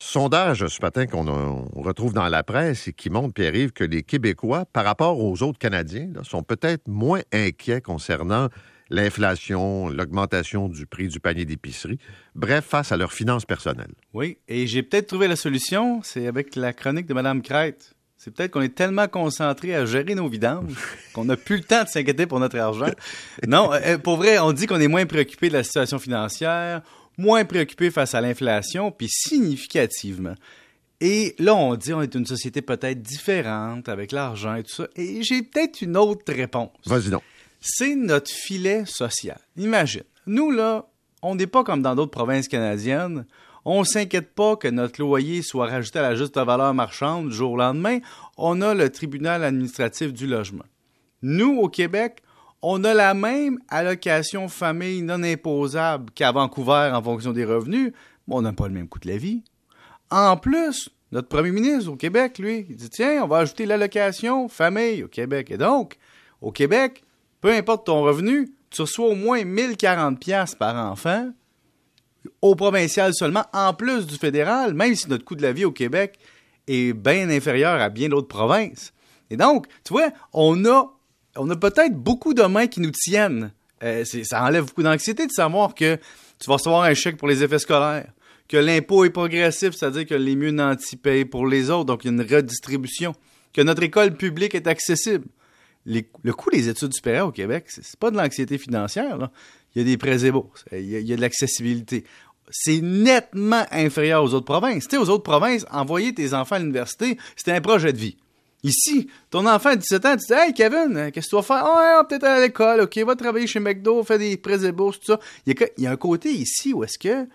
Sondage ce matin qu'on retrouve dans la presse et qui montre, Pierre-Yves, que les Québécois, par rapport aux autres Canadiens, sont peut-être moins inquiets concernant l'inflation, l'augmentation du prix du panier d'épicerie, bref, face à leurs finances personnelles. Oui, et j'ai peut-être trouvé la solution, c'est avec la chronique de Mme Crête. C'est peut-être qu'on est tellement concentré à gérer nos vidanges qu'on n'a plus le temps de s'inquiéter pour notre argent. Non, euh, pour vrai, on dit qu'on est moins préoccupé de la situation financière, moins préoccupé face à l'inflation, puis significativement. Et là, on dit on est une société peut-être différente avec l'argent et tout ça. Et j'ai peut-être une autre réponse. Vas-y donc. C'est notre filet social. Imagine, nous là, on n'est pas comme dans d'autres provinces canadiennes on s'inquiète pas que notre loyer soit rajouté à la juste valeur marchande du jour au lendemain. On a le tribunal administratif du logement. Nous, au Québec, on a la même allocation famille non imposable qu'à Vancouver en fonction des revenus, mais on n'a pas le même coût de la vie. En plus, notre premier ministre au Québec, lui, il dit Tiens, on va ajouter l'allocation famille au Québec. Et donc, au Québec, peu importe ton revenu, tu reçois au moins 1040$ par enfant au provincial seulement, en plus du fédéral, même si notre coût de la vie au Québec est bien inférieur à bien d'autres provinces. Et donc, tu vois, on a, on a peut-être beaucoup de mains qui nous tiennent. Euh, ça enlève beaucoup d'anxiété de savoir que tu vas recevoir un chèque pour les effets scolaires, que l'impôt est progressif, c'est-à-dire que les mieux nantis payent pour les autres, donc il y a une redistribution, que notre école publique est accessible. le coût des études supérieures au Québec, c'est pas de l'anxiété financière, il y a des prêts et il y a, de l'accessibilité. C'est nettement inférieur aux autres provinces. Tu aux autres provinces, envoyer tes enfants à l'université, c'était un projet de vie. Ici, ton enfant à 17 ans, tu dis Hey Kevin, qu'est-ce que tu vas faire? Oh, peut-être à l'école, ok, va travailler chez McDo, fait des prêts et bourses, tout ça. Il y, a, un côté ici où est-ce que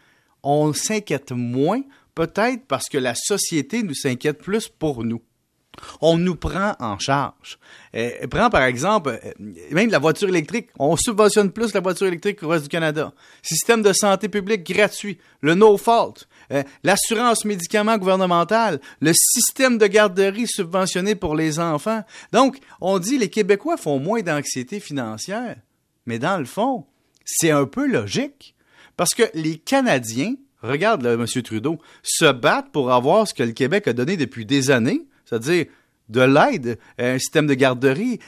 on s'inquiète moins, peut-être parce que la société nous s'inquiète plus pour nous on nous prend en charge. Euh, prends par exemple euh, même la voiture électrique. On subventionne plus la voiture électrique qu'au reste du Canada. Système de santé publique gratuit, le no fault, euh, l'assurance médicaments gouvernementale, le système de garderie subventionné pour les enfants. Donc, on dit les Québécois font moins d'anxiété financière, mais dans le fond, c'est un peu logique parce que les Canadiens, regarde M. Trudeau, se battent pour avoir ce que le Québec a donné depuis des années c'est-à-dire de l'aide, un système de garderie.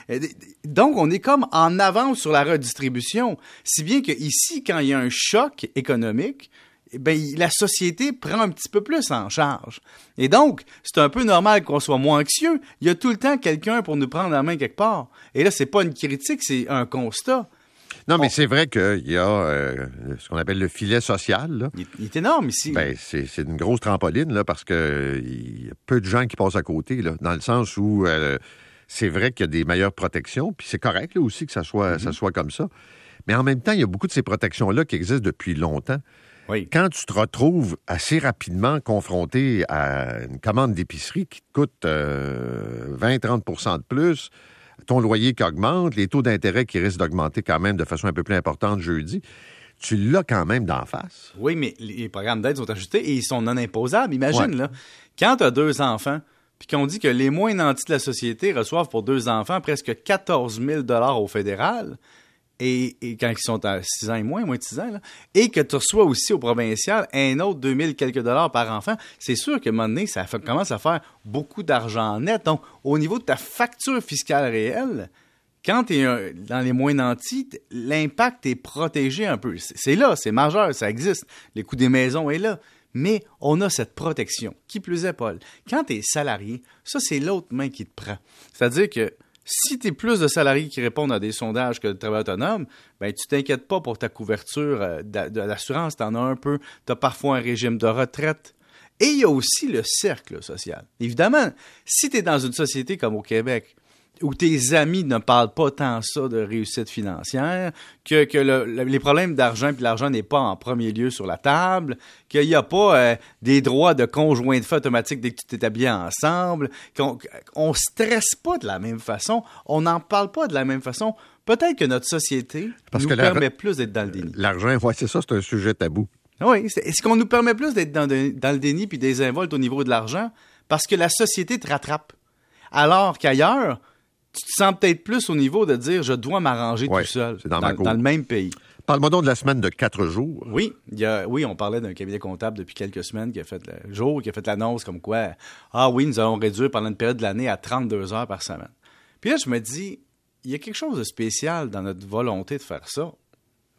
Donc, on est comme en avance sur la redistribution. Si bien qu'ici, quand il y a un choc économique, eh ben, la société prend un petit peu plus en charge. Et donc, c'est un peu normal qu'on soit moins anxieux. Il y a tout le temps quelqu'un pour nous prendre la main quelque part. Et là, c'est pas une critique, c'est un constat. Non, mais c'est vrai qu'il y a euh, ce qu'on appelle le filet social. Il, est énorme ici. Ben, c'est une grosse trampoline là, parce qu'il y a peu de gens qui passent à côté, là, dans le sens où euh, c'est vrai qu'il y a des meilleures protections, puis c'est correct là, aussi que ça soit, ça mm-hmm. soit comme ça. Mais en même temps, il y a beaucoup de ces protections-là qui existent depuis longtemps. Oui. Quand tu te retrouves assez rapidement confronté à une commande d'épicerie qui te coûte 20-30 euh, de plus, ton loyer qui augmente, les taux d'intérêt qui risquent d'augmenter quand même de façon un peu plus importante jeudi, tu l'as quand même d'en face. Oui, mais les programmes d'aide sont ajustés et ils sont non imposables. Imagine, là, quand tu as deux enfants, puis qu'on dit que les moins nantis de la société reçoivent pour deux enfants presque 14 000 au fédéral, et, quand ils sont à 6 ans et moins, moins de 6 ans, et que tu reçois aussi au provincial un autre 2000 quelques dollars par enfant, c'est sûr que un moment donné, ça commence à faire beaucoup d'argent net. Donc, au niveau de ta facture fiscale réelle, quand tu es dans les moins nantis, l'impact est protégé un peu. C'est là, c'est majeur, ça existe. Les coûts des maisons est là. Mais on a cette protection. Qui plus est, Paul, quand tu es salarié, ça, c'est l'autre main qui te prend. C'est-à-dire que si tu es plus de salariés qui répondent à des sondages que de travailleurs autonomes, ben tu t'inquiètes pas pour ta couverture euh, de l'assurance, tu en as un peu, tu as parfois un régime de retraite. Et il y a aussi le cercle social. Évidemment, si tu es dans une société comme au Québec, où tes amis ne parlent pas tant ça de réussite financière, que, que les problèmes d'argent puis l'argent n'est pas en premier lieu sur la table, qu'il n'y a pas euh, des droits de conjoint de fait automatique dès que tu t'établis ensemble, qu'on on stresse pas de la même façon, on n'en parle pas de la même façon. Peut-être que notre société nous permet plus d'être dans le déni. L'argent, ouais, c'est ça, c'est un sujet tabou. Oui, est-ce qu'on nous permet plus d'être dans, dans, le déni puis désinvolte au niveau de l'argent? Parce que la société te rattrape. Alors qu'ailleurs, tu te sens peut-être plus au niveau de dire je dois m'arranger tout seul dans, le même pays. Parle-moi donc de la semaine de quatre jours. Oui, il y a, oui, on parlait d'un cabinet comptable depuis quelques semaines qui a fait le jour, qui a fait l'annonce comme quoi, ah oui, nous allons réduire pendant une période de l'année à 32 heures par semaine. Puis là, je me dis, il y a quelque chose de spécial dans notre volonté de faire ça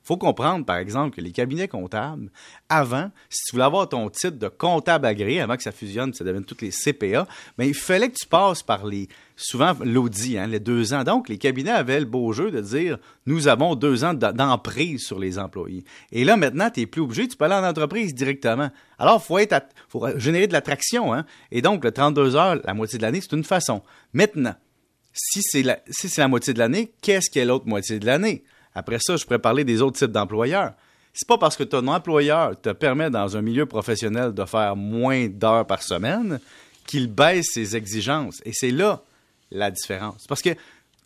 faut comprendre, par exemple, que les cabinets comptables, avant, si tu voulais avoir ton titre de comptable agréé, avant que ça fusionne, ça devienne toutes les CPA, mais ben, il fallait que tu passes par les, souvent l'audit, hein, les deux ans. Donc, les cabinets avaient le beau jeu de dire, nous avons deux ans d'emprise sur les employés. Et là, maintenant, tu n'es plus obligé, tu peux aller en entreprise directement. Alors, faut être, faut générer de l'attraction, hein. Et donc, le 32 heures, la moitié de l'année, c'est une façon. Maintenant, si c'est la, la moitié de l'année, qu'est-ce qu'est l'autre moitié de l'année? Après ça, je pourrais parler des autres types d'employeurs. C'est pas parce que ton employeur te permet dans un milieu professionnel de faire moins d'heures par semaine qu'il baisse ses exigences. Et c'est là la différence. Parce que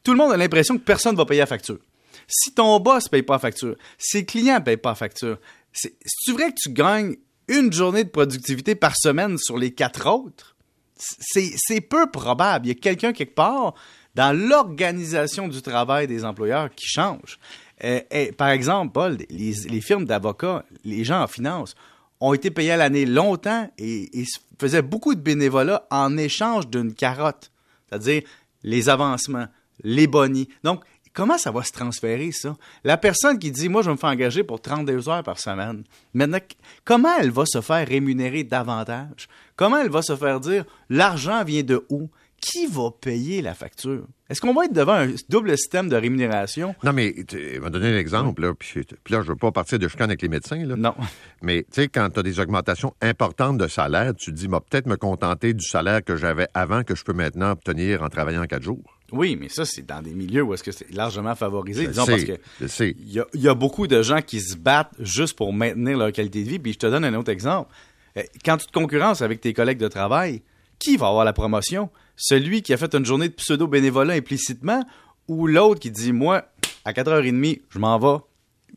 tout le monde a l'impression que personne ne va payer la facture. Si ton boss ne paye pas la facture, si clients ne payent pas la facture, c'est vrai que tu gagnes une journée de productivité par semaine sur les quatre autres? C'est peu probable. Il y a quelqu'un quelque part dans l'organisation du travail des employeurs qui change. Euh, par exemple, Paul, les, firmes d'avocats, les gens en finance, ont été payés à l'année longtemps et, faisaient beaucoup de bénévolat en échange d'une carotte, c'est-à-dire les avancements, les bonnies. Donc, comment ça va se transférer, ça? La personne qui dit, moi, je me faire engager pour 32 heures par semaine, maintenant, comment elle va se faire rémunérer davantage? Comment elle va se faire dire, l'argent vient de où? Qui va payer la facture? Est-ce qu'on va être devant un double système de rémunération? Non, mais tu m'as donné un exemple, là, puis, là, je ne veux pas partir de chicane avec les médecins. Là. Non. Mais tu sais, quand tu as des augmentations importantes de salaire, tu te dis, moi, peut-être me contenter du salaire que j'avais avant que je peux maintenant obtenir en travaillant quatre jours. Oui, mais ça, c'est dans des milieux où est-ce que c'est largement favorisé, disons, parce que il y, a beaucoup de gens qui se battent juste pour maintenir leur qualité de vie. Puis je te donne un autre exemple. Euh, quand tu te concurrences avec tes collègues de travail, qui va avoir la promotion? Celui qui a fait une journée de pseudo-bénévolat implicitement ou l'autre qui dit, moi, à 4h30, je m'en vais?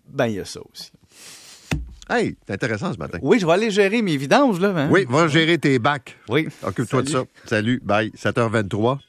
Ben, il y a ça aussi. Hey, c'est intéressant ce matin. Oui, je vais aller gérer mes vidanges, là. Hein? Oui, va gérer tes bacs. Oui. Occupe-toi de ça. Salut, bye. 7h23.